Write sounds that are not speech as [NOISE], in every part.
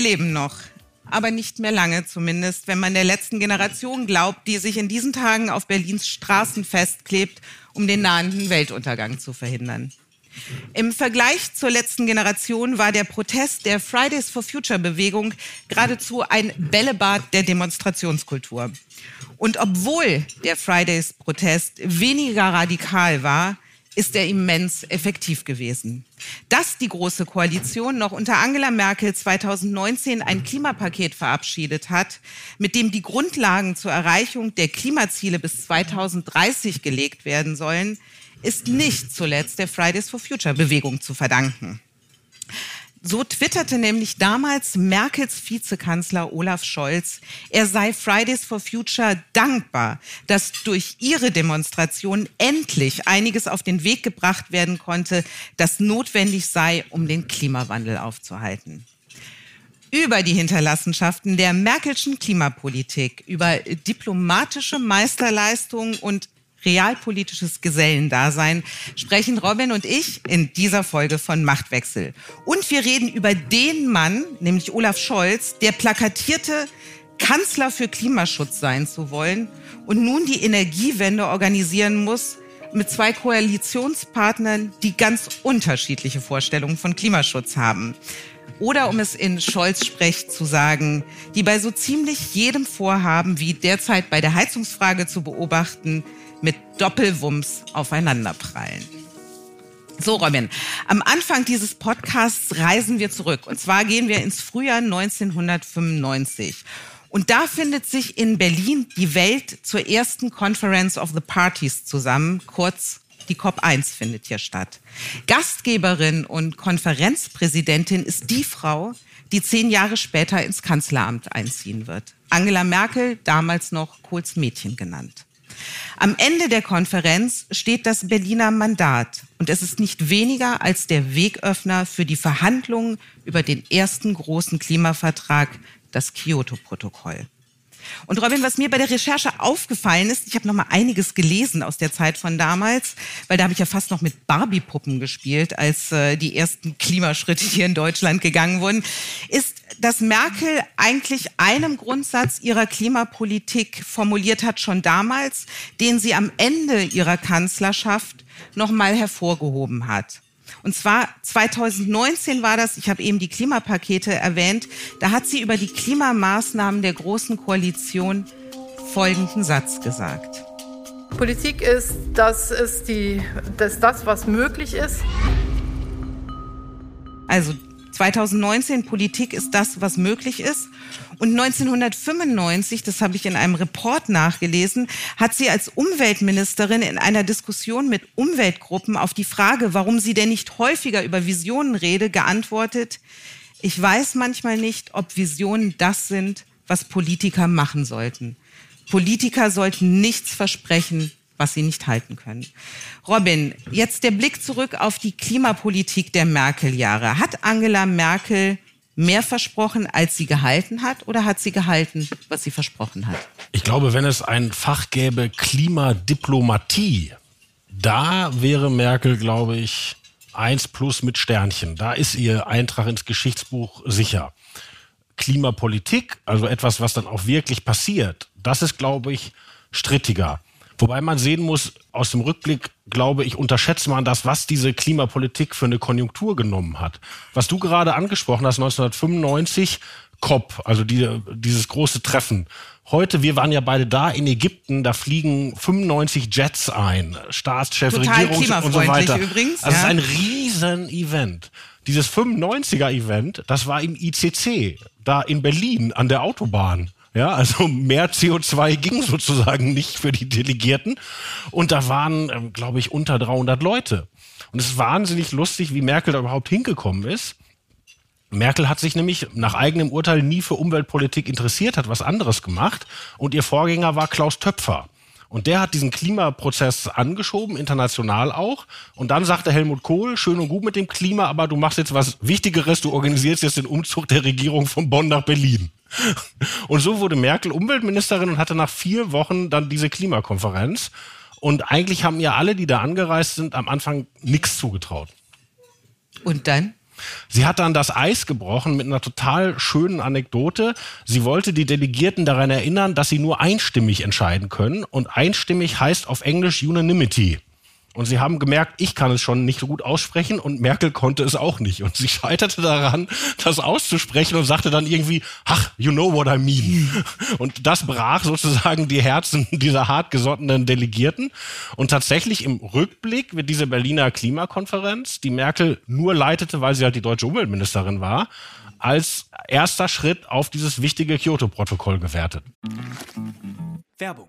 Wir leben noch. Aber nicht mehr lange zumindest, wenn man der letzten Generation glaubt, die sich in diesen Tagen auf Berlins Straßen festklebt, um den nahenden Weltuntergang zu verhindern. Im Vergleich zur letzten Generation war der Protest der Fridays for Future Bewegung geradezu ein Bällebad der Demonstrationskultur. Und obwohl der Fridays Protest weniger radikal war, ist er immens effektiv gewesen. Dass die Große Koalition noch unter Angela Merkel 2019 ein Klimapaket verabschiedet hat, mit dem die Grundlagen zur Erreichung der Klimaziele bis 2030 gelegt werden sollen, ist nicht zuletzt der Fridays for Future Bewegung zu verdanken. So twitterte nämlich damals Merkels Vizekanzler Olaf Scholz, er sei Fridays for Future dankbar, dass durch ihre Demonstration endlich einiges auf den Weg gebracht werden konnte, das notwendig sei, um den Klimawandel aufzuhalten. Über die Hinterlassenschaften der Merkelschen Klimapolitik, über diplomatische Meisterleistungen und realpolitisches Gesellendasein sprechen Robin und ich in dieser Folge von Machtwechsel. Und wir reden über den Mann, nämlich Olaf Scholz, der plakatierte, Kanzler für Klimaschutz sein zu wollen und nun die Energiewende organisieren muss mit zwei Koalitionspartnern, die ganz unterschiedliche Vorstellungen von Klimaschutz haben. Oder um es in Scholz Sprech zu sagen, die bei so ziemlich jedem Vorhaben, wie derzeit bei der Heizungsfrage zu beobachten, mit Doppelwumms aufeinanderprallen. So, Robin, am Anfang dieses Podcasts reisen wir zurück. Und zwar gehen wir ins Frühjahr 1995. Und da findet sich in Berlin die Welt zur ersten Conference of the Parties zusammen, kurz die COP1 findet hier statt. Gastgeberin und Konferenzpräsidentin ist die Frau, die zehn Jahre später ins Kanzleramt einziehen wird. Angela Merkel, damals noch Kohls Mädchen genannt. Am Ende der Konferenz steht das Berliner Mandat und es ist nicht weniger als der Wegöffner für die Verhandlungen über den ersten großen Klimavertrag, das Kyoto-Protokoll. Und Robin, was mir bei der Recherche aufgefallen ist, ich habe noch mal einiges gelesen aus der Zeit von damals, weil da habe ich ja fast noch mit Barbie-Puppen gespielt, als äh, die ersten Klimaschritte hier in Deutschland gegangen wurden, ist, dass Merkel eigentlich einem Grundsatz ihrer Klimapolitik formuliert hat schon damals, den sie am Ende ihrer Kanzlerschaft noch mal hervorgehoben hat. Und zwar 2019 war das, ich habe eben die Klimapakete erwähnt, da hat sie über die Klimamaßnahmen der Großen Koalition folgenden Satz gesagt. Politik ist, das ist, die, das, das was möglich ist. Also 2019, Politik ist das, was möglich ist. Und 1995, das habe ich in einem Report nachgelesen, hat sie als Umweltministerin in einer Diskussion mit Umweltgruppen auf die Frage, warum sie denn nicht häufiger über Visionen rede, geantwortet, ich weiß manchmal nicht, ob Visionen das sind, was Politiker machen sollten. Politiker sollten nichts versprechen, was sie nicht halten können. Robin, jetzt der Blick zurück auf die Klimapolitik der Merkel-Jahre. Hat Angela Merkel mehr versprochen, als sie gehalten hat, oder hat sie gehalten, was sie versprochen hat? Ich glaube, wenn es ein Fach gäbe, Klimadiplomatie, da wäre Merkel, glaube ich, eins plus mit Sternchen. Da ist ihr Eintrag ins Geschichtsbuch sicher. Klimapolitik, also etwas, was dann auch wirklich passiert, das ist, glaube ich, strittiger. Wobei man sehen muss, aus dem Rückblick, glaube ich, unterschätzt man das, was diese Klimapolitik für eine Konjunktur genommen hat. Was du gerade angesprochen hast, 1995, COP, also die, dieses große Treffen. Heute, wir waren ja beide da in Ägypten, da fliegen 95 Jets ein, Staatschef, Total Regierungs und so weiter. Übrigens, also ja. es ist ein riesen Event. Dieses 95er Event, das war im ICC, da in Berlin an der Autobahn. Ja, also mehr CO2 ging sozusagen nicht für die Delegierten. Und da waren, ähm, glaube ich, unter 300 Leute. Und es ist wahnsinnig lustig, wie Merkel da überhaupt hingekommen ist. Merkel hat sich nämlich nach eigenem Urteil nie für Umweltpolitik interessiert, hat was anderes gemacht. Und ihr Vorgänger war Klaus Töpfer. Und der hat diesen Klimaprozess angeschoben, international auch. Und dann sagte Helmut Kohl, schön und gut mit dem Klima, aber du machst jetzt was Wichtigeres, du organisierst jetzt den Umzug der Regierung von Bonn nach Berlin. Und so wurde Merkel Umweltministerin und hatte nach vier Wochen dann diese Klimakonferenz. Und eigentlich haben ihr alle, die da angereist sind, am Anfang nichts zugetraut. Und dann? Sie hat dann das Eis gebrochen mit einer total schönen Anekdote. Sie wollte die Delegierten daran erinnern, dass sie nur einstimmig entscheiden können. Und einstimmig heißt auf Englisch Unanimity. Und sie haben gemerkt, ich kann es schon nicht so gut aussprechen und Merkel konnte es auch nicht. Und sie scheiterte daran, das auszusprechen und sagte dann irgendwie, ach, you know what I mean. Und das brach sozusagen die Herzen dieser hartgesottenen Delegierten. Und tatsächlich im Rückblick wird diese Berliner Klimakonferenz, die Merkel nur leitete, weil sie halt die deutsche Umweltministerin war, als erster Schritt auf dieses wichtige Kyoto-Protokoll gewertet. Werbung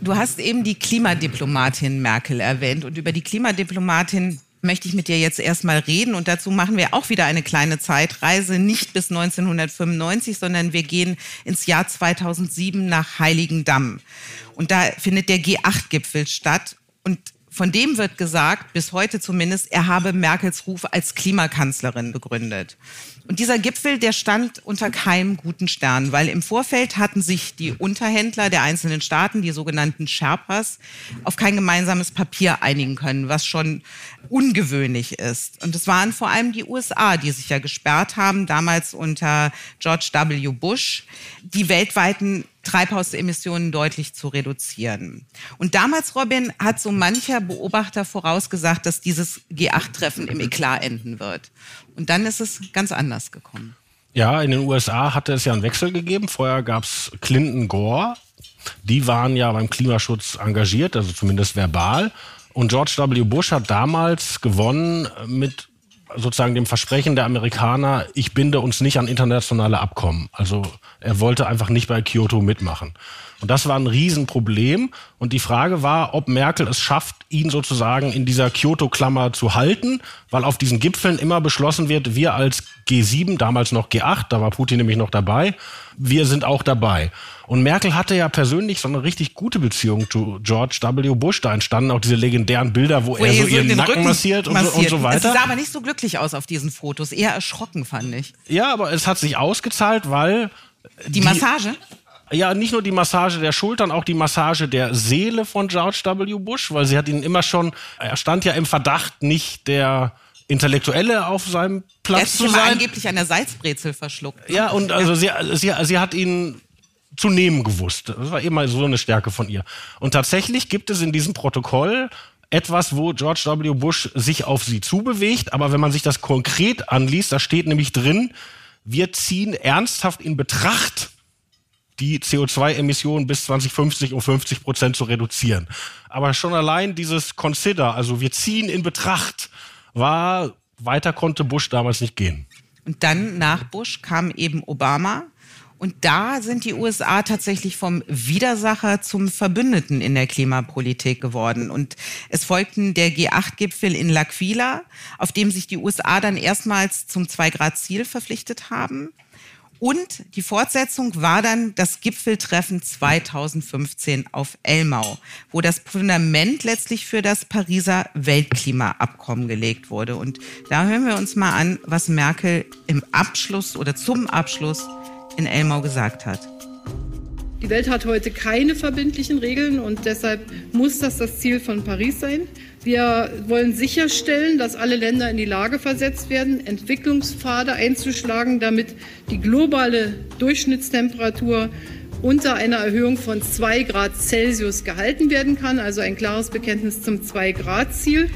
Du hast eben die Klimadiplomatin Merkel erwähnt und über die Klimadiplomatin möchte ich mit dir jetzt erstmal reden und dazu machen wir auch wieder eine kleine Zeitreise, nicht bis 1995, sondern wir gehen ins Jahr 2007 nach Heiligendamm. Und da findet der G8-Gipfel statt und von dem wird gesagt, bis heute zumindest, er habe Merkels Ruf als Klimakanzlerin begründet. Und dieser Gipfel, der stand unter keinem guten Stern, weil im Vorfeld hatten sich die Unterhändler der einzelnen Staaten, die sogenannten Sherpas, auf kein gemeinsames Papier einigen können, was schon ungewöhnlich ist. Und es waren vor allem die USA, die sich ja gesperrt haben, damals unter George W. Bush, die weltweiten Treibhausemissionen deutlich zu reduzieren. Und damals, Robin, hat so mancher Beobachter vorausgesagt, dass dieses G8-Treffen im Eklat enden wird. Und dann ist es ganz anders gekommen. Ja, in den USA hatte es ja einen Wechsel gegeben. Vorher gab es Clinton Gore. Die waren ja beim Klimaschutz engagiert, also zumindest verbal. Und George W. Bush hat damals gewonnen mit sozusagen dem Versprechen der Amerikaner, ich binde uns nicht an internationale Abkommen. Also er wollte einfach nicht bei Kyoto mitmachen. Und das war ein Riesenproblem. Und die Frage war, ob Merkel es schafft, ihn sozusagen in dieser Kyoto-Klammer zu halten, weil auf diesen Gipfeln immer beschlossen wird, wir als G7, damals noch G8, da war Putin nämlich noch dabei, wir sind auch dabei. Und Merkel hatte ja persönlich so eine richtig gute Beziehung zu George W. Bush. Da entstanden auch diese legendären Bilder, wo, wo er so ihren Nacken massiert und, massiert. So, und so weiter. Es sah aber nicht so glücklich aus auf diesen Fotos. Eher erschrocken, fand ich. Ja, aber es hat sich ausgezahlt, weil... Die, die Massage? Ja, nicht nur die Massage der Schultern, auch die Massage der Seele von George W. Bush, weil sie hat ihn immer schon, er stand ja im Verdacht, nicht der Intellektuelle auf seinem Platz zu sein. Er angeblich an der Salzbrezel verschluckt. Ja, und also ja. sie, sie, sie hat ihn zu nehmen gewusst. Das war immer so eine Stärke von ihr. Und tatsächlich gibt es in diesem Protokoll etwas, wo George W. Bush sich auf sie zubewegt. Aber wenn man sich das konkret anliest, da steht nämlich drin, wir ziehen ernsthaft in Betracht, die CO2-Emissionen bis 2050 um 50 Prozent zu reduzieren. Aber schon allein dieses Consider, also wir ziehen in Betracht, war, weiter konnte Bush damals nicht gehen. Und dann nach Bush kam eben Obama. Und da sind die USA tatsächlich vom Widersacher zum Verbündeten in der Klimapolitik geworden. Und es folgten der G8-Gipfel in L'Aquila, auf dem sich die USA dann erstmals zum Zwei-Grad-Ziel verpflichtet haben. Und die Fortsetzung war dann das Gipfeltreffen 2015 auf Elmau, wo das Fundament letztlich für das Pariser Weltklimaabkommen gelegt wurde. Und da hören wir uns mal an, was Merkel im Abschluss oder zum Abschluss in Elmau gesagt hat. Die Welt hat heute keine verbindlichen Regeln und deshalb muss das das Ziel von Paris sein. Wir wollen sicherstellen, dass alle Länder in die Lage versetzt werden, Entwicklungspfade einzuschlagen, damit die globale Durchschnittstemperatur unter einer Erhöhung von 2 Grad Celsius gehalten werden kann. Also ein klares Bekenntnis zum 2-Grad-Ziel.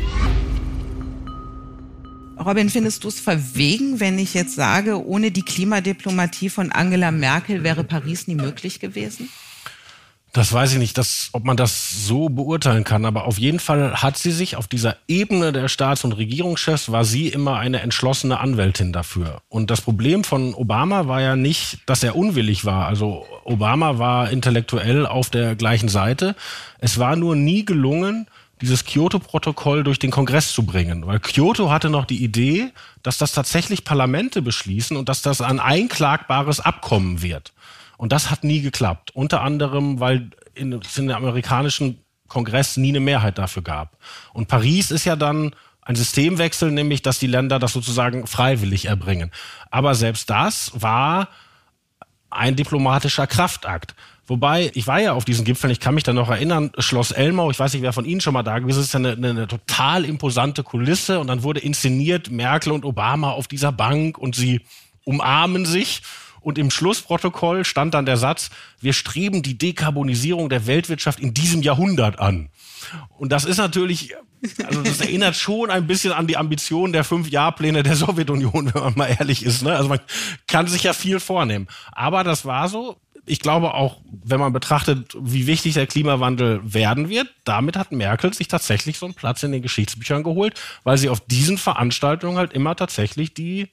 Robin, findest du es verwegen, wenn ich jetzt sage, ohne die Klimadiplomatie von Angela Merkel wäre Paris nie möglich gewesen? Das weiß ich nicht, dass, ob man das so beurteilen kann, aber auf jeden Fall hat sie sich auf dieser Ebene der Staats- und Regierungschefs, war sie immer eine entschlossene Anwältin dafür. Und das Problem von Obama war ja nicht, dass er unwillig war. Also Obama war intellektuell auf der gleichen Seite. Es war nur nie gelungen, dieses Kyoto-Protokoll durch den Kongress zu bringen. Weil Kyoto hatte noch die Idee, dass das tatsächlich Parlamente beschließen und dass das ein einklagbares Abkommen wird. Und das hat nie geklappt. Unter anderem, weil in, es in der amerikanischen Kongress nie eine Mehrheit dafür gab. Und Paris ist ja dann ein Systemwechsel, nämlich dass die Länder das sozusagen freiwillig erbringen. Aber selbst das war ein diplomatischer Kraftakt. Wobei, ich war ja auf diesen Gipfeln, ich kann mich da noch erinnern, Schloss Elmau, ich weiß nicht, wer von Ihnen schon mal da gewesen ist, ist eine, eine, eine total imposante Kulisse und dann wurde inszeniert Merkel und Obama auf dieser Bank und sie umarmen sich und im Schlussprotokoll stand dann der Satz, wir streben die Dekarbonisierung der Weltwirtschaft in diesem Jahrhundert an. Und das ist natürlich, also das erinnert schon ein bisschen an die Ambitionen der Fünf-Jahr-Pläne der Sowjetunion, [LAUGHS] wenn man mal ehrlich ist. Ne? Also man kann sich ja viel vornehmen. Aber das war so ich glaube auch, wenn man betrachtet, wie wichtig der Klimawandel werden wird, damit hat Merkel sich tatsächlich so einen Platz in den Geschichtsbüchern geholt, weil sie auf diesen Veranstaltungen halt immer tatsächlich die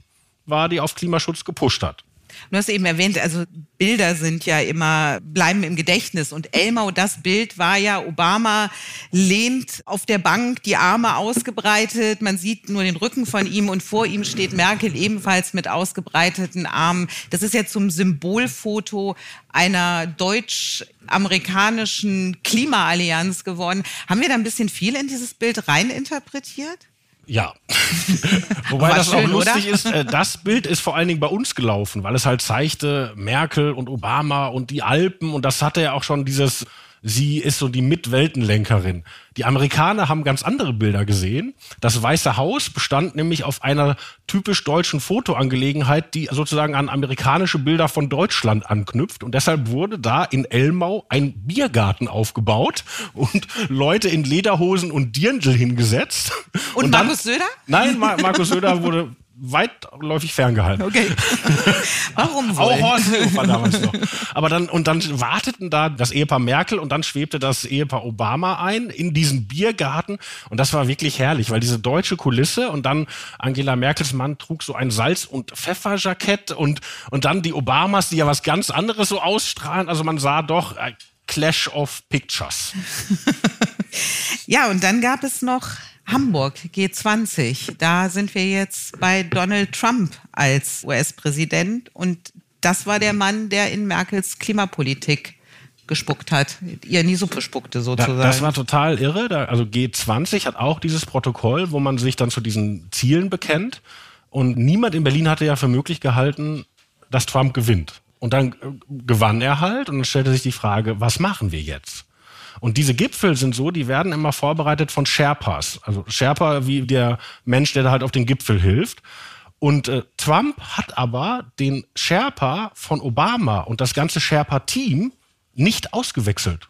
war, die auf Klimaschutz gepusht hat. Du hast eben erwähnt, also Bilder sind ja immer, bleiben im Gedächtnis. Und Elmau, das Bild war ja, Obama lehnt auf der Bank, die Arme ausgebreitet. Man sieht nur den Rücken von ihm und vor ihm steht Merkel ebenfalls mit ausgebreiteten Armen. Das ist ja zum Symbolfoto einer deutsch-amerikanischen Klimaallianz geworden. Haben wir da ein bisschen viel in dieses Bild reininterpretiert? Ja. [LAUGHS] Wobei das schön, auch lustig oder? ist, äh, das Bild ist vor allen Dingen bei uns gelaufen, weil es halt zeigte Merkel und Obama und die Alpen und das hatte ja auch schon dieses sie ist so die Mitweltenlenkerin. Die Amerikaner haben ganz andere Bilder gesehen. Das Weiße Haus bestand nämlich auf einer typisch deutschen Fotoangelegenheit, die sozusagen an amerikanische Bilder von Deutschland anknüpft. Und deshalb wurde da in Elmau ein Biergarten aufgebaut und Leute in Lederhosen und Dirndl hingesetzt. Und, und Markus Söder? Nein, Mar Markus Söder wurde weitläufig ferngehalten. Okay. [LAUGHS] Warum wohl? Auch Horst Seehofer damals noch. Aber dann, und dann warteten da das Ehepaar Merkel und dann schwebte das Ehepaar Obama ein in diesen Biergarten. Und das war wirklich herrlich, weil diese deutsche Kulisse und dann Angela Merkels Mann trug so ein Salz- und Pfefferjackett und, und dann die Obamas, die ja was ganz anderes so ausstrahlen. Also man sah doch Clash of Pictures. [LAUGHS] ja, und dann gab es noch Hamburg G20. Da sind wir jetzt bei Donald Trump als US-Präsident und das war der Mann, der in Merkels Klimapolitik gespuckt hat, ihr in die Suppe spuckte sozusagen. das war total irre. also G20 hat auch dieses Protokoll, wo man sich dann zu diesen Zielen bekennt. Und niemand in Berlin hatte ja für möglich gehalten, dass Trump gewinnt. Und dann äh, gewann er halt und dann stellte sich die Frage, was machen wir jetzt? Und diese Gipfel sind so, die werden immer vorbereitet von Sherpas. Also Sherpa wie der Mensch, der da halt auf den Gipfel hilft. Und äh, Trump hat aber den Sherpa von Obama und das ganze Sherpa-Team nicht ausgewechselt.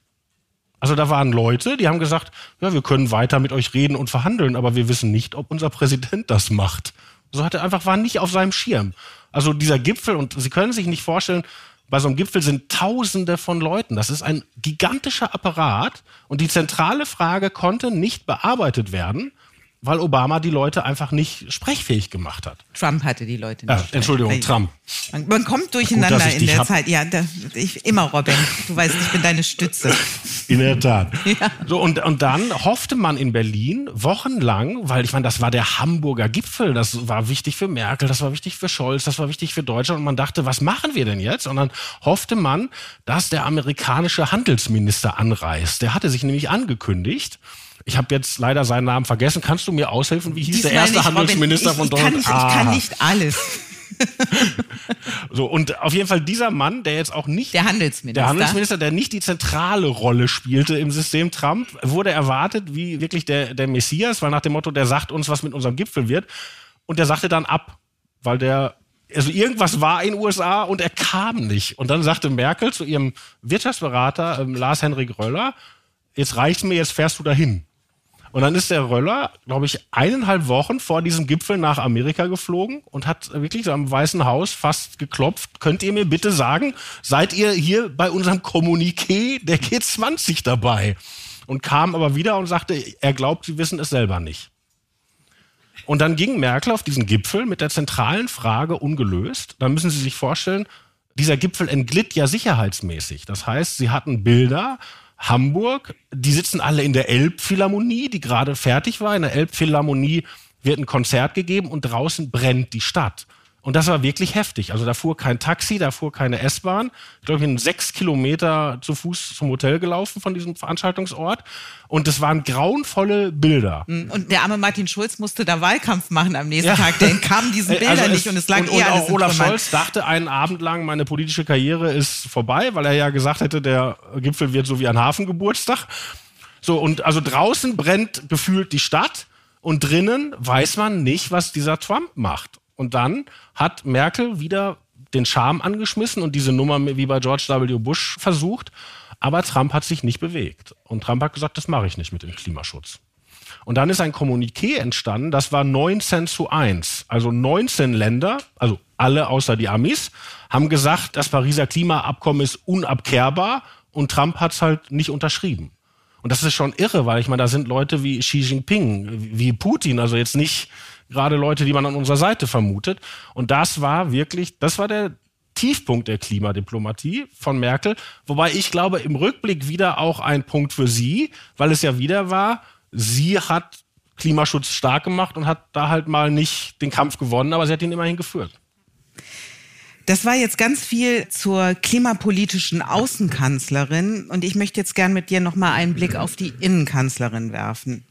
Also da waren Leute, die haben gesagt, ja, wir können weiter mit euch reden und verhandeln, aber wir wissen nicht, ob unser Präsident das macht. So hat er einfach, war nicht auf seinem Schirm. Also dieser Gipfel, und Sie können sich nicht vorstellen, bei so einem Gipfel sind Tausende von Leuten. Das ist ein gigantischer Apparat und die zentrale Frage konnte nicht bearbeitet werden, weil Obama die Leute einfach nicht sprechfähig gemacht hat. Trump hatte die Leute nicht. Äh, Entschuldigung, Trump. Man, man kommt durcheinander Gut, in der hab. Zeit. Ja, da, ich, immer Robin. Du weißt, ich bin deine Stütze. [LAUGHS] In der Tat. Ja. So, und, und dann hoffte man in Berlin wochenlang, weil ich meine, das war der Hamburger Gipfel, das war wichtig für Merkel, das war wichtig für Scholz, das war wichtig für Deutschland. Und man dachte, was machen wir denn jetzt? Und dann hoffte man, dass der amerikanische Handelsminister anreist. Der hatte sich nämlich angekündigt. Ich habe jetzt leider seinen Namen vergessen. Kannst du mir aushelfen? Wie hieß Diesmal der erste nicht, Handelsminister ich, von Deutschland? Ich, ich kann nicht alles. [LAUGHS] so, und auf jeden Fall dieser Mann, der jetzt auch nicht. Der Handelsminister. Der Handelsminister, der nicht die zentrale Rolle spielte im System Trump, wurde erwartet wie wirklich der, der Messias, weil nach dem Motto, der sagt uns, was mit unserem Gipfel wird. Und der sagte dann ab, weil der also irgendwas war in den USA und er kam nicht. Und dann sagte Merkel zu ihrem Wirtschaftsberater ähm, Lars Henrik Röller, jetzt reicht's mir, jetzt fährst du dahin. Und dann ist der Röller, glaube ich, eineinhalb Wochen vor diesem Gipfel nach Amerika geflogen und hat wirklich am Weißen Haus fast geklopft. Könnt ihr mir bitte sagen, seid ihr hier bei unserem Kommuniqué der G20 dabei? Und kam aber wieder und sagte, er glaubt, sie wissen es selber nicht. Und dann ging Merkel auf diesen Gipfel mit der zentralen Frage ungelöst. Da müssen Sie sich vorstellen, dieser Gipfel entglitt ja sicherheitsmäßig. Das heißt, sie hatten Bilder, Hamburg, die sitzen alle in der Elbphilharmonie, die gerade fertig war. In der Elbphilharmonie wird ein Konzert gegeben und draußen brennt die Stadt. Und das war wirklich heftig. Also da fuhr kein Taxi, da fuhr keine S-Bahn. Ich glaube, ich bin sechs Kilometer zu Fuß zum Hotel gelaufen von diesem Veranstaltungsort. Und das waren grauenvolle Bilder. Mm, und der arme Martin Schulz musste da Wahlkampf machen am nächsten ja. Tag. Der entkam diesen also [LAUGHS] Bildern also nicht und es lag und, eher und auch Olaf Scholz dachte einen Abend lang, meine politische Karriere ist vorbei, weil er ja gesagt hätte, der Gipfel wird so wie ein Hafengeburtstag. So, und also draußen brennt gefühlt die Stadt und drinnen weiß man nicht, was dieser Trump macht. Und dann hat Merkel wieder den Charme angeschmissen und diese Nummer wie bei George W. Bush versucht. Aber Trump hat sich nicht bewegt. Und Trump hat gesagt, das mache ich nicht mit dem Klimaschutz. Und dann ist ein Kommuniqué entstanden, das war 19 zu 1. Also 19 Länder, also alle außer die Amis, haben gesagt, das Pariser Klimaabkommen ist unabkehrbar und Trump hat es halt nicht unterschrieben. Und das ist schon irre, weil ich meine, da sind Leute wie Xi Jinping, wie Putin, also jetzt nicht gerade Leute, die man an unserer Seite vermutet. Und das war wirklich, das war der Tiefpunkt der Klimadiplomatie von Merkel. Wobei ich glaube, im Rückblick wieder auch ein Punkt für sie, weil es ja wieder war, sie hat Klimaschutz stark gemacht und hat da halt mal nicht den Kampf gewonnen, aber sie hat ihn immerhin geführt. Das war jetzt ganz viel zur klimapolitischen Außenkanzlerin und ich möchte jetzt gern mit dir noch mal einen Blick auf die Innenkanzlerin werfen.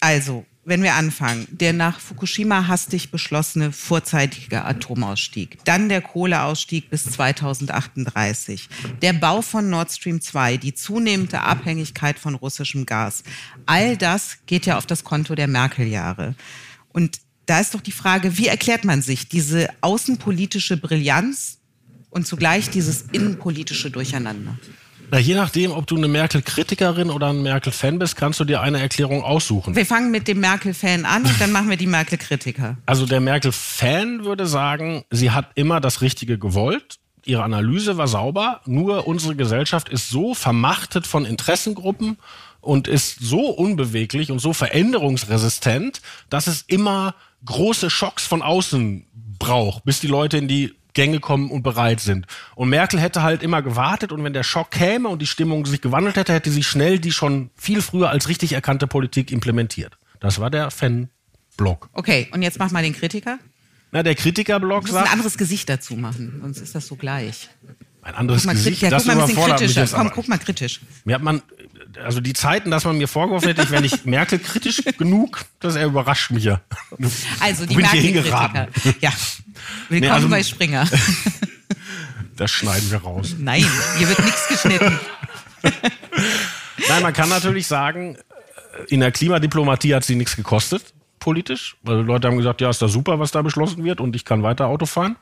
Also, wenn wir anfangen, der nach Fukushima hastig beschlossene vorzeitige Atomausstieg, dann der Kohleausstieg bis 2038, der Bau von Nord Stream 2, die zunehmende Abhängigkeit von russischem Gas, all das geht ja auf das Konto der Merkel-Jahre. Und da ist doch die Frage, wie erklärt man sich diese außenpolitische Brillanz und zugleich dieses innenpolitische Durcheinander? Na, je nachdem, ob du eine Merkel-Kritikerin oder ein Merkel-Fan bist, kannst du dir eine Erklärung aussuchen. Wir fangen mit dem Merkel-Fan an und [LAUGHS] dann machen wir die Merkel-Kritiker. Also der Merkel-Fan würde sagen, sie hat immer das Richtige gewollt. Ihre Analyse war sauber, nur unsere Gesellschaft ist so vermachtet von Interessengruppen und ist so unbeweglich und so veränderungsresistent, dass es immer große Schocks von außen braucht, bis die Leute in die Gänge kommen und bereit sind. Und Merkel hätte halt immer gewartet und wenn der Schock käme und die Stimmung sich gewandelt hätte, hätte sie schnell die schon viel früher als richtig erkannte Politik implementiert. Das war der Fan-Block. Okay, und jetzt mach mal den Kritiker. Na, der Kritiker-Block sagt... ein anderes Gesicht dazu machen, sonst ist das so gleich. Ein anderes guck Gesicht, ja, das guck mal ein bisschen kritischer. Komm, guck mal kritisch. Mir hat man also die Zeiten, dass man mir vorgeworfen hätte, ich wäre nicht [LAUGHS] Merkel kritisch genug, das er überrascht mich ja. Also die Merkel-Kritiker. Ja. Willkommen nee, also, bei Springer. [LAUGHS] Das schneiden wir raus. Nein, hier wird nichts geschnitten. Nein, man kann natürlich sagen, in der Klimadiplomatie hat sie nichts gekostet, politisch. Weil Leute haben gesagt, ja, ist da super, was da beschlossen wird und ich kann weiter Auto fahren.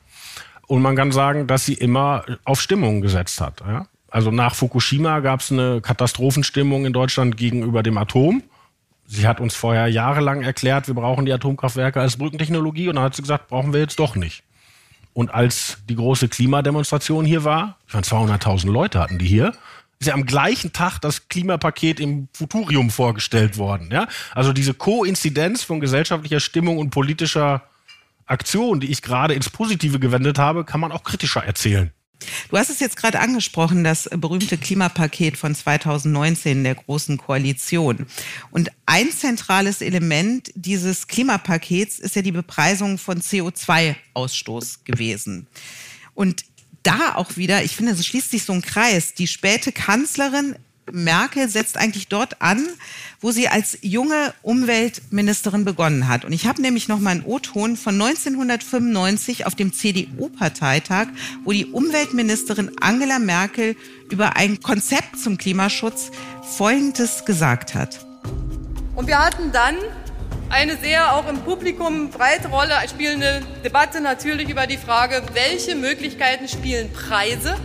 Und man kann sagen, dass sie immer auf Stimmung gesetzt hat. Ja? Also nach Fukushima gab es eine Katastrophenstimmung in Deutschland gegenüber dem Atom. Sie hat uns vorher jahrelang erklärt, wir brauchen die Atomkraftwerke als Brückentechnologie und dann hat sie gesagt, brauchen wir jetzt doch nicht. Und als die große Klimademonstration hier war, ich meine 200.000 Leute hatten die hier, ist ja am gleichen Tag das Klimapaket im Futurium vorgestellt worden. Ja? Also diese Koinzidenz von gesellschaftlicher Stimmung und politischer Aktion, die ich gerade ins Positive gewendet habe, kann man auch kritischer erzählen. Du hast es jetzt gerade angesprochen, das berühmte Klimapaket von 2019 der Großen Koalition. Und ein zentrales Element dieses Klimapakets ist ja die Bepreisung von CO2-Ausstoß gewesen. Und da auch wieder, ich finde, es schließt sich so ein Kreis. Die späte Kanzlerin Merkel setzt eigentlich dort an, wo sie als junge Umweltministerin begonnen hat. Und ich habe nämlich noch mal einen O-Ton von 1995 auf dem CDU-Parteitag, wo die Umweltministerin Angela Merkel über ein Konzept zum Klimaschutz Folgendes gesagt hat. Und wir hatten dann eine sehr auch im Publikum breite Rolle spielende Debatte natürlich über die Frage, welche Möglichkeiten spielen Preise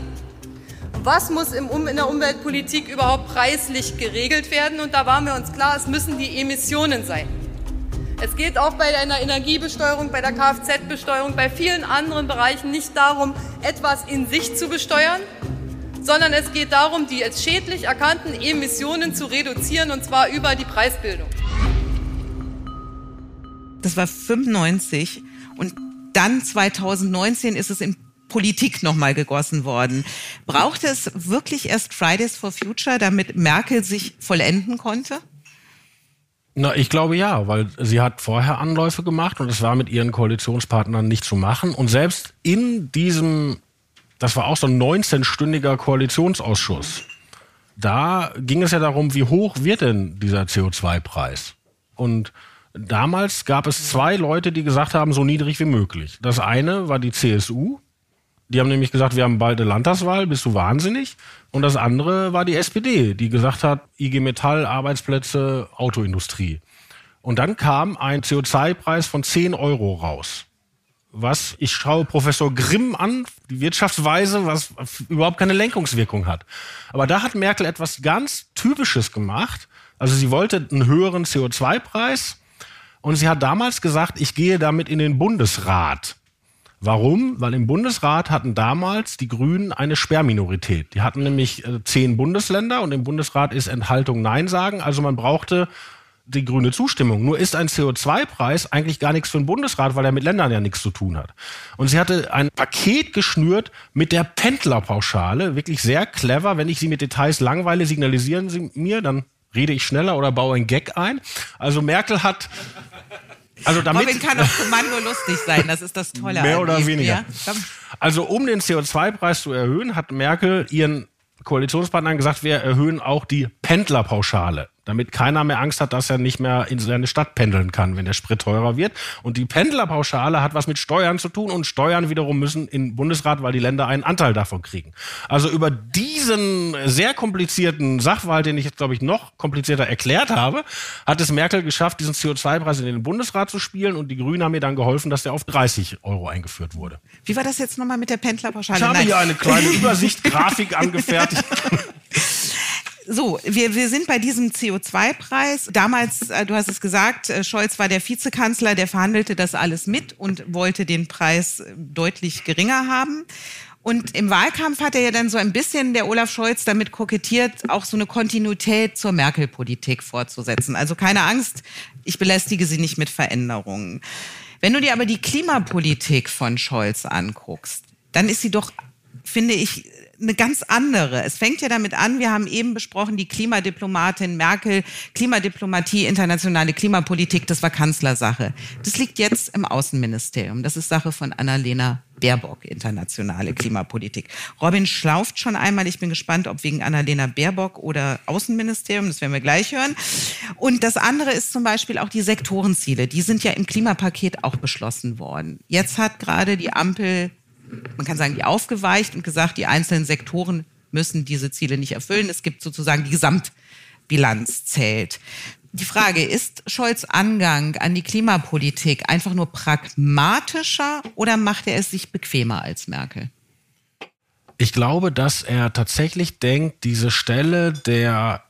was muss im, in der Umweltpolitik überhaupt preislich geregelt werden. Und da waren wir uns klar, es müssen die Emissionen sein. Es geht auch bei einer Energiebesteuerung, bei der Kfz-Besteuerung, bei vielen anderen Bereichen nicht darum, etwas in sich zu besteuern, sondern es geht darum, die als schädlich erkannten Emissionen zu reduzieren, und zwar über die Preisbildung. Das war 95 und dann 2019 ist es in Politik nochmal gegossen worden. Brauchte es wirklich erst Fridays for Future, damit Merkel sich vollenden konnte? Na, ich glaube ja, weil sie hat vorher Anläufe gemacht und es war mit ihren Koalitionspartnern nicht zu machen. Und selbst in diesem, das war auch so ein 19-stündiger Koalitionsausschuss, da ging es ja darum, wie hoch wird denn dieser CO2-Preis? Und damals gab es zwei Leute, die gesagt haben, so niedrig wie möglich. Das eine war die CSU, die haben nämlich gesagt, wir haben bald eine Landtagswahl, bist du wahnsinnig? Und das andere war die SPD, die gesagt hat, IG Metall, Arbeitsplätze, Autoindustrie. Und dann kam ein CO2-Preis von 10 Euro raus. Was, ich schaue Professor Grimm an, die Wirtschaftsweise, was überhaupt keine Lenkungswirkung hat. Aber da hat Merkel etwas ganz Typisches gemacht. Also sie wollte einen höheren CO2-Preis und sie hat damals gesagt, ich gehe damit in den Bundesrat. Warum? Weil im Bundesrat hatten damals die Grünen eine Sperrminorität. Die hatten nämlich äh, zehn Bundesländer und im Bundesrat ist Enthaltung Nein sagen. Also man brauchte die grüne Zustimmung. Nur ist ein CO2-Preis eigentlich gar nichts für den Bundesrat, weil er mit Ländern ja nichts zu tun hat. Und sie hatte ein Paket geschnürt mit der Pendlerpauschale, wirklich sehr clever. Wenn ich Sie mit Details langweile, signalisieren Sie mir, dann rede ich schneller oder baue ein Gag ein. Also Merkel hat also damit, Robin kann auf Kommando lustig sein, das ist das Tolle. Mehr oder weniger. Ja? Also um den CO2-Preis zu erhöhen, hat Merkel ihren Koalitionspartnern gesagt, wir erhöhen auch die Pendlerpauschale damit keiner mehr Angst hat, dass er nicht mehr in seine Stadt pendeln kann, wenn der Sprit teurer wird. Und die Pendlerpauschale hat was mit Steuern zu tun und Steuern wiederum müssen in Bundesrat, weil die Länder einen Anteil davon kriegen. Also über diesen sehr komplizierten Sachverhalt, den ich jetzt, glaube ich, noch komplizierter erklärt habe, hat es Merkel geschafft, diesen CO2-Preis in den Bundesrat zu spielen und die Grünen haben mir dann geholfen, dass der auf 30 Euro eingeführt wurde. Wie war das jetzt nochmal mit der Pendlerpauschale? Ich habe Nein. hier eine kleine [LAUGHS] Übersicht, Grafik angefertigt. [LAUGHS] So, wir, wir sind bei diesem CO2-Preis. Damals, äh, du hast es gesagt, äh, Scholz war der Vizekanzler, der verhandelte das alles mit und wollte den Preis äh, deutlich geringer haben. Und im Wahlkampf hat er ja dann so ein bisschen, der Olaf Scholz, damit kokettiert, auch so eine Kontinuität zur Merkel-Politik fortzusetzen. Also keine Angst, ich belästige Sie nicht mit Veränderungen. Wenn du dir aber die Klimapolitik von Scholz anguckst, dann ist sie doch, finde ich, eine ganz andere. Es fängt ja damit an, wir haben eben besprochen, die Klimadiplomatin Merkel, Klimadiplomatie, internationale Klimapolitik, das war Kanzlersache. Das liegt jetzt im Außenministerium. Das ist Sache von Annalena Baerbock, internationale Klimapolitik. Robin schlauft schon einmal. Ich bin gespannt, ob wegen Annalena Baerbock oder Außenministerium. Das werden wir gleich hören. Und das andere ist zum Beispiel auch die Sektorenziele. Die sind ja im Klimapaket auch beschlossen worden. Jetzt hat gerade die Ampel man kann sagen, die aufgeweicht und gesagt, die einzelnen Sektoren müssen diese Ziele nicht erfüllen. Es gibt sozusagen die Gesamtbilanz zählt. Die Frage, ist Scholz Angang an die Klimapolitik einfach nur pragmatischer oder macht er es sich bequemer als Merkel? Ich glaube, dass er tatsächlich denkt, diese Stelle der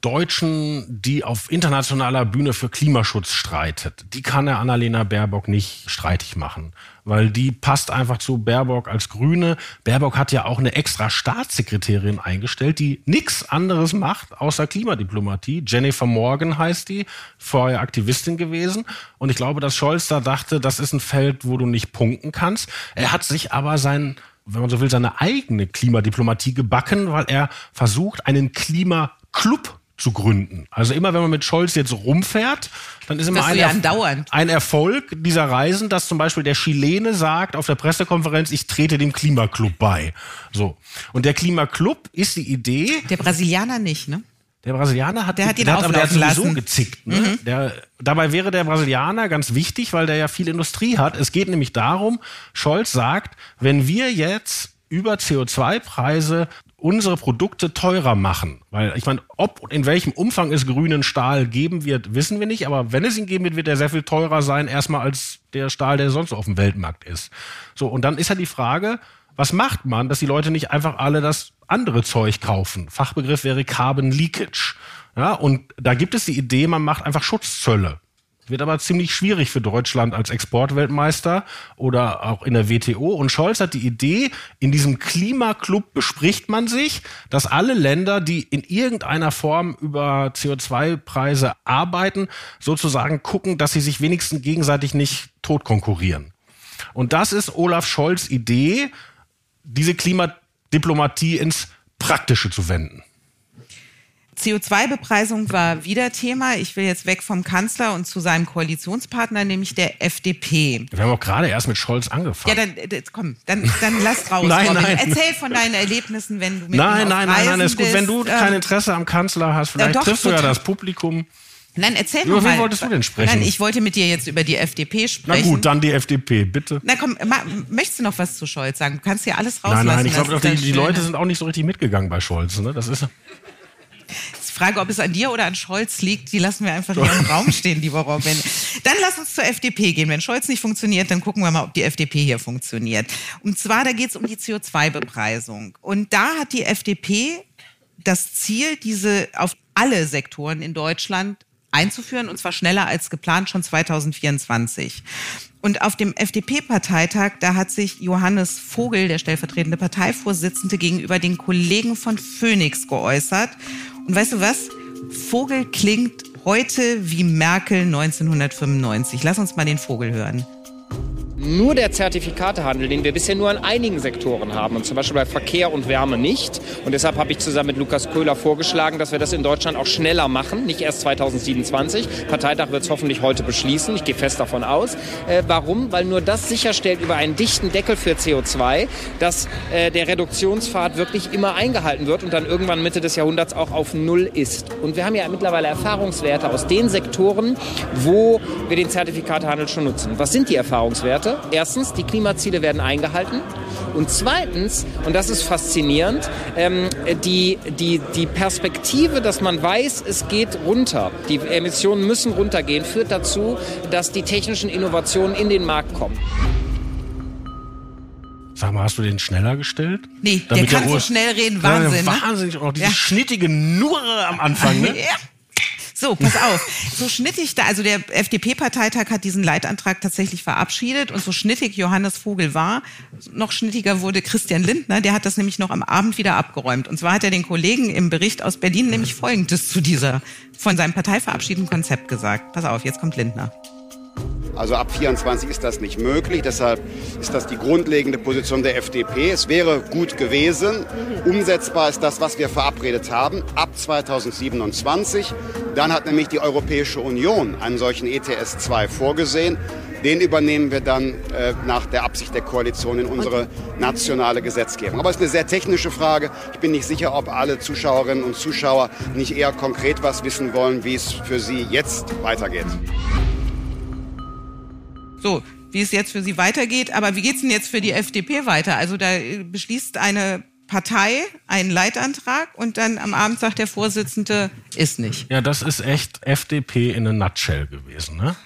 Deutschen, die auf internationaler Bühne für Klimaschutz streitet, die kann er Annalena Baerbock nicht streitig machen, weil die passt einfach zu Baerbock als Grüne. Baerbock hat ja auch eine extra Staatssekretärin eingestellt, die nichts anderes macht außer Klimadiplomatie. Jennifer Morgan heißt die, vorher Aktivistin gewesen. Und ich glaube, dass Scholz da dachte, das ist ein Feld, wo du nicht punkten kannst. Er hat sich aber sein wenn man so will, seine eigene Klimadiplomatie gebacken, weil er versucht, einen Klimaclub zu gründen. Also immer, wenn man mit Scholz jetzt rumfährt, dann ist immer ein, ja Erf- ein Erfolg dieser Reisen, dass zum Beispiel der Chilene sagt auf der Pressekonferenz, ich trete dem Klimaclub bei. So. Und der Klimaclub ist die Idee. Der Brasilianer nicht, ne? Der Brasilianer hat, Der hat ihn aber der hat sowieso lassen. gezickt. Ne? Mhm. Der, dabei wäre der Brasilianer ganz wichtig, weil der ja viel Industrie hat. Es geht nämlich darum, Scholz sagt, wenn wir jetzt über CO2-Preise unsere Produkte teurer machen, weil ich meine, ob und in welchem Umfang es grünen Stahl geben wird, wissen wir nicht, aber wenn es ihn geben wird, wird er sehr viel teurer sein, erstmal als der Stahl, der sonst auf dem Weltmarkt ist. So, und dann ist ja die Frage, was macht man, dass die Leute nicht einfach alle das andere Zeug kaufen? Fachbegriff wäre Carbon Leakage. Ja, und da gibt es die Idee, man macht einfach Schutzzölle. Wird aber ziemlich schwierig für Deutschland als Exportweltmeister oder auch in der WTO. Und Scholz hat die Idee, in diesem Klimaclub bespricht man sich, dass alle Länder, die in irgendeiner Form über CO2-Preise arbeiten, sozusagen gucken, dass sie sich wenigstens gegenseitig nicht tot konkurrieren. Und das ist Olaf Scholz Idee, diese Klimadiplomatie ins Praktische zu wenden. CO2-Bepreisung war wieder Thema. Ich will jetzt weg vom Kanzler und zu seinem Koalitionspartner, nämlich der FDP. Wir haben auch gerade erst mit Scholz Ja, angefangen. dann äh, komm, dann, dann lass raus. [LAUGHS] Nein, Robin. nein. Erzähl von deinen Erlebnissen, wenn du mit ihm Nein, nein, nein, nein, ist gut. Wenn du kein Ähm, Interesse am Kanzler hast, vielleicht Ja, doch, triffst du ja das Publikum. Nein, erzähl Über doch wen mal. wolltest du denn sprechen? Nein, ich wollte mit dir jetzt über die FDP Na sprechen. gut, dann die FDP, bitte. Na komm, ma, möchtest du noch was zu Scholz sagen? Du kannst hier alles Nein, rauslassen. nein, ich das glaube, die, die. Leute sind auch nicht so richtig mitgegangen bei Scholz. Ne? Das ist Die Frage, ob es an dir oder an Scholz liegt, die lassen wir einfach hier im [LAUGHS] Raum stehen, lieber Robin. Dann lass uns zur FDP gehen. Wenn Scholz nicht funktioniert, dann gucken wir mal, ob die FDP hier funktioniert. Und zwar, da geht es um die CO2-Bepreisung. Und da hat die FDP das Ziel, diese auf alle Sektoren in Deutschland einzuführen, und zwar schneller als geplant, schon 2024. Und auf dem FDP-Parteitag, da hat sich Johannes Vogel, der stellvertretende Parteivorsitzende, gegenüber den Kollegen von Phoenix geäußert. Und weißt du was? Vogel klingt heute wie Merkel 1995. Lass uns mal den Vogel hören. Nur der Zertifikatehandel, den wir bisher nur an einigen Sektoren haben, und zum Beispiel bei Verkehr und Wärme nicht. Und deshalb habe ich zusammen mit Lukas Köhler vorgeschlagen, dass wir das in Deutschland auch schneller machen, nicht erst 2027. Parteitag wird es hoffentlich heute beschließen. Ich gehe fest davon aus. Äh, warum? Weil nur das sicherstellt über einen dichten Deckel für CO2, dass äh, der Reduktionspfad wirklich immer eingehalten wird und dann irgendwann Mitte des Jahrhunderts auch auf Null ist. Und wir haben ja mittlerweile Erfahrungswerte aus den Sektoren, wo wir den Zertifikatehandel schon nutzen. Was sind die Erfahrungswerte? Erstens, die Klimaziele werden eingehalten. Und zweitens, und das ist faszinierend, ähm, die, die, die Perspektive, dass man weiß, es geht runter, die Emissionen müssen runtergehen, führt dazu, dass die technischen Innovationen in den Markt kommen. Sag mal, hast du den schneller gestellt? Nee, Damit der kann so Ur- schnell reden, Ja, Wahnsinn. ne? Wahnsinnig. Auch diese Ja. schnittige Nurre am Anfang. Ne? [LAUGHS] Ja. So, pass auf. So schnittig da, also der FDP-Parteitag hat diesen Leitantrag tatsächlich verabschiedet und so schnittig Johannes Vogel war, noch schnittiger wurde Christian Lindner, der hat das nämlich noch am Abend wieder abgeräumt. Und zwar hat er den Kollegen im Bericht aus Berlin nämlich Folgendes zu dieser, von seinem parteiverabschiedeten Konzept gesagt. Pass auf, jetzt kommt Lindner. Also ab 24 ist das nicht möglich. Deshalb ist das die grundlegende Position der FDP. Es wäre gut gewesen. Umsetzbar ist das, was wir verabredet haben, ab 2027. Dann hat nämlich die Europäische Union einen solchen ETS 2 vorgesehen. Den übernehmen wir dann äh, nach der Absicht der Koalition in unsere nationale Gesetzgebung. Aber es ist eine sehr technische Frage. Ich bin nicht sicher, ob alle Zuschauerinnen und Zuschauer nicht eher konkret was wissen wollen, wie es für sie jetzt weitergeht. So, wie es jetzt für Sie weitergeht. Aber wie geht's denn jetzt für die FDP weiter? Also da äh, beschließt eine Partei einen Leitantrag und dann am Abend sagt der Vorsitzende, ist nicht. Ja, das ist echt FDP in a nutshell gewesen. Ne?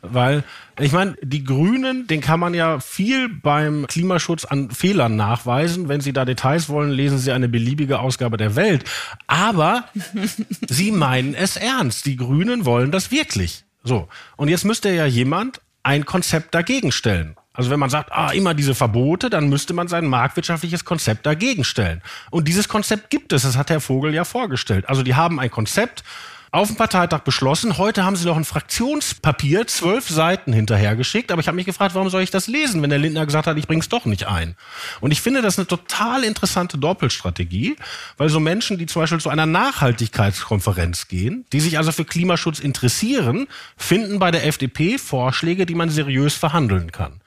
Weil, ich meine, die Grünen, den kann man ja viel beim Klimaschutz an Fehlern nachweisen. Wenn Sie da Details wollen, lesen Sie eine beliebige Ausgabe der Welt. Aber [LAUGHS] Sie meinen es ernst. Die Grünen wollen das wirklich. So. Und jetzt müsste ja jemand ein Konzept dagegen stellen. Also wenn man sagt, ah, immer diese Verbote, dann müsste man sein marktwirtschaftliches Konzept dagegen stellen. Und dieses Konzept gibt es, das hat Herr Vogel ja vorgestellt. Also die haben ein Konzept, auf dem Parteitag beschlossen. Heute haben sie noch ein Fraktionspapier, zwölf Seiten hinterhergeschickt. Aber ich habe mich gefragt, warum soll ich das lesen, wenn der Lindner gesagt hat, ich bring's doch nicht ein. Und ich finde das eine total interessante Doppelstrategie, weil so Menschen, die zum Beispiel zu einer Nachhaltigkeitskonferenz gehen, die sich also für Klimaschutz interessieren, finden bei der FDP Vorschläge, die man seriös verhandeln kann.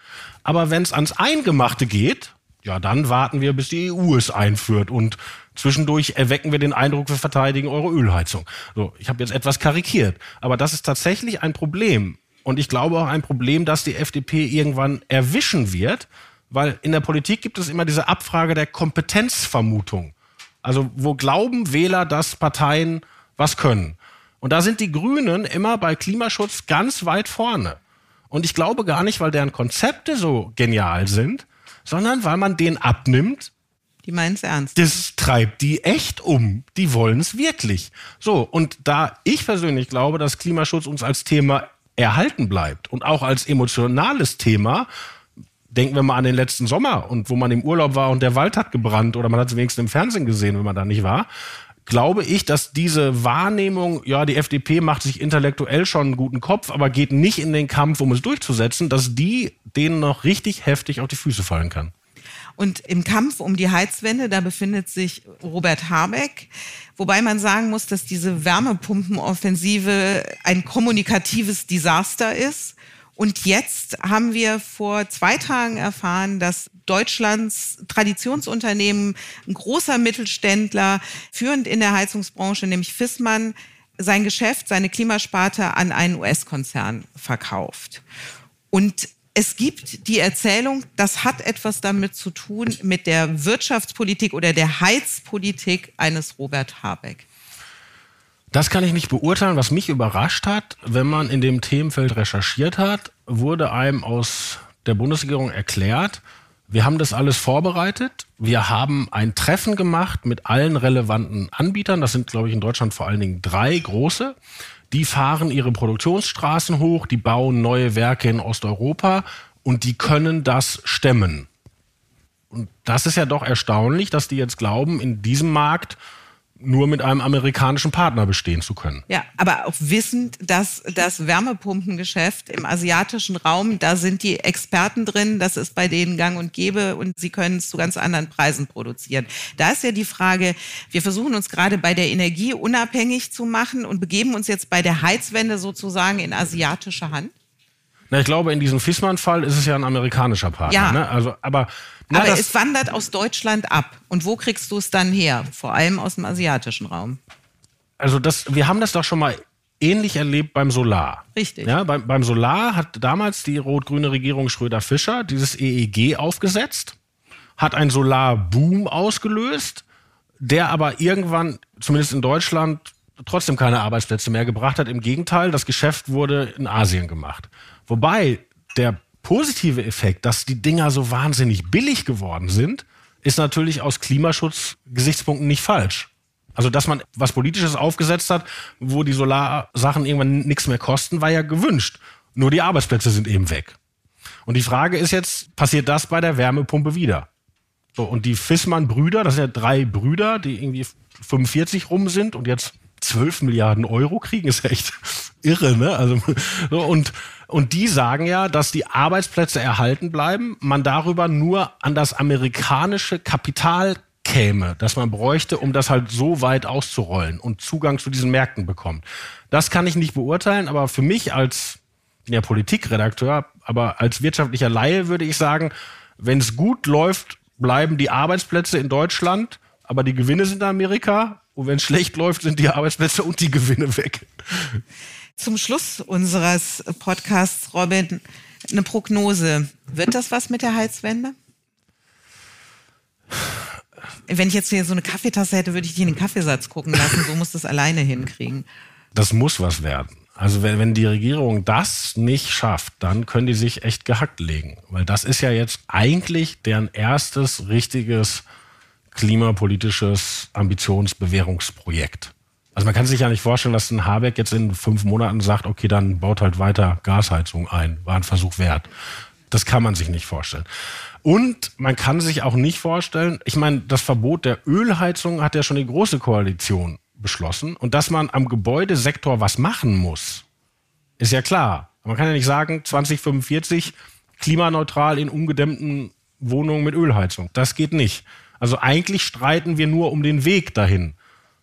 Aber wenn es ans Eingemachte geht, ja, dann warten wir, bis die EU es einführt und zwischendurch erwecken wir den Eindruck, wir verteidigen eure Ölheizung. So, ich habe jetzt etwas karikiert, aber das ist tatsächlich ein Problem und ich glaube auch ein Problem, das die FDP irgendwann erwischen wird, weil in der Politik gibt es immer diese Abfrage der Kompetenzvermutung. Also wo glauben Wähler, dass Parteien was können? Und da sind die Grünen immer bei Klimaschutz ganz weit vorne. Und ich glaube gar nicht, weil deren Konzepte so genial sind, sondern weil man denen abnimmt. Die meinen es ernst. Das treibt die echt um. Die wollen es wirklich. So, und da ich persönlich glaube, dass Klimaschutz uns als Thema erhalten bleibt und auch als emotionales Thema, denken wir mal an den letzten Sommer und wo man im Urlaub war und der Wald hat gebrannt oder man hat es wenigstens im Fernsehen gesehen, wenn man da nicht war, glaube ich, dass diese Wahrnehmung, ja, die FDP macht sich intellektuell schon einen guten Kopf, aber geht nicht in den Kampf, um es durchzusetzen, dass die denen noch richtig heftig auf die Füße fallen kann. Und im Kampf um die Heizwende, da befindet sich Robert Habeck. Wobei man sagen muss, dass diese Wärmepumpenoffensive ein kommunikatives Desaster ist. Und jetzt haben wir vor zwei Tagen erfahren, dass Deutschlands Traditionsunternehmen, ein großer Mittelständler, führend in der Heizungsbranche, nämlich Fissmann, sein Geschäft, seine Klimasparte an einen US-Konzern verkauft. Und es gibt die Erzählung, das hat etwas damit zu tun mit der Wirtschaftspolitik oder der Heizpolitik eines Robert Habeck. Das kann ich nicht beurteilen. Was mich überrascht hat, wenn man in dem Themenfeld recherchiert hat, wurde einem aus der Bundesregierung erklärt, wir haben das alles vorbereitet. Wir haben ein Treffen gemacht mit allen relevanten Anbietern. Das sind, glaube ich, in Deutschland vor allen Dingen drei große. Die fahren ihre Produktionsstraßen hoch, die bauen neue Werke in Osteuropa und die können das stemmen. Und das ist ja doch erstaunlich, dass die jetzt glauben, in diesem Markt nur mit einem amerikanischen Partner bestehen zu können. Ja, aber auch wissend, dass das Wärmepumpengeschäft im asiatischen Raum, da sind die Experten drin, das ist bei denen gang und gäbe und sie können es zu ganz anderen Preisen produzieren. Da ist ja die Frage, wir versuchen uns gerade bei der Energie unabhängig zu machen und begeben uns jetzt bei der Heizwende sozusagen in asiatische Hand? Na, ich glaube, in diesem Fissmann-Fall ist es ja ein amerikanischer Partner. Ja. Ne? Also, aber na, aber es wandert aus Deutschland ab. Und wo kriegst du es dann her? Vor allem aus dem asiatischen Raum. Also das, wir haben das doch schon mal ähnlich erlebt beim Solar. Richtig. Ja, beim, beim Solar hat damals die rot-grüne Regierung Schröder-Fischer dieses EEG aufgesetzt, hat einen Solarboom ausgelöst, der aber irgendwann, zumindest in Deutschland, trotzdem keine Arbeitsplätze mehr gebracht hat. Im Gegenteil, das Geschäft wurde in Asien gemacht. Wobei der positive Effekt, dass die Dinger so wahnsinnig billig geworden sind, ist natürlich aus Klimaschutzgesichtspunkten nicht falsch. Also, dass man was Politisches aufgesetzt hat, wo die Solarsachen irgendwann nichts mehr kosten, war ja gewünscht. Nur die Arbeitsplätze sind eben weg. Und die Frage ist jetzt, passiert das bei der Wärmepumpe wieder? So, und die Fissmann-Brüder, das sind ja drei Brüder, die irgendwie 45 rum sind und jetzt 12 Milliarden Euro kriegen, ist echt irre, ne? Also, so, und, und die sagen ja, dass die Arbeitsplätze erhalten bleiben, man darüber nur an das amerikanische Kapital käme, das man bräuchte, um das halt so weit auszurollen und Zugang zu diesen Märkten bekommt. Das kann ich nicht beurteilen, aber für mich als ja, Politikredakteur, aber als wirtschaftlicher Laie würde ich sagen, wenn es gut läuft, bleiben die Arbeitsplätze in Deutschland, aber die Gewinne sind in Amerika und wenn es schlecht läuft, sind die Arbeitsplätze und die Gewinne weg. Zum Schluss unseres Podcasts, Robin, eine Prognose. Wird das was mit der Heizwende? Wenn ich jetzt hier so eine Kaffeetasse hätte, würde ich dich in den Kaffeesatz gucken lassen. So muss das alleine hinkriegen. Das muss was werden. Also wenn, wenn die Regierung das nicht schafft, dann können die sich echt gehackt legen. Weil das ist ja jetzt eigentlich deren erstes richtiges klimapolitisches Ambitionsbewährungsprojekt. Also man kann sich ja nicht vorstellen, dass ein Habeck jetzt in fünf Monaten sagt, okay, dann baut halt weiter Gasheizung ein. War ein Versuch wert. Das kann man sich nicht vorstellen. Und man kann sich auch nicht vorstellen, ich meine, das Verbot der Ölheizung hat ja schon die Große Koalition beschlossen. Und dass man am Gebäudesektor was machen muss, ist ja klar. Man kann ja nicht sagen, 2045 klimaneutral in ungedämmten Wohnungen mit Ölheizung. Das geht nicht. Also eigentlich streiten wir nur um den Weg dahin.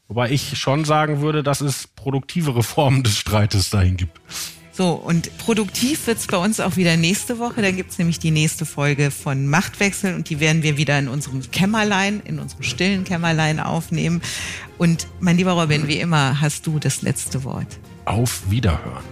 Wobei ich schon sagen würde, dass es produktivere Formen des Streites dahin gibt. So, und produktiv wird's bei uns auch wieder nächste Woche. Da gibt's nämlich die nächste Folge von Machtwechsel und die werden wir wieder in unserem Kämmerlein, in unserem stillen Kämmerlein aufnehmen. Und mein lieber Robin, wie immer hast du das letzte Wort. Auf Wiederhören.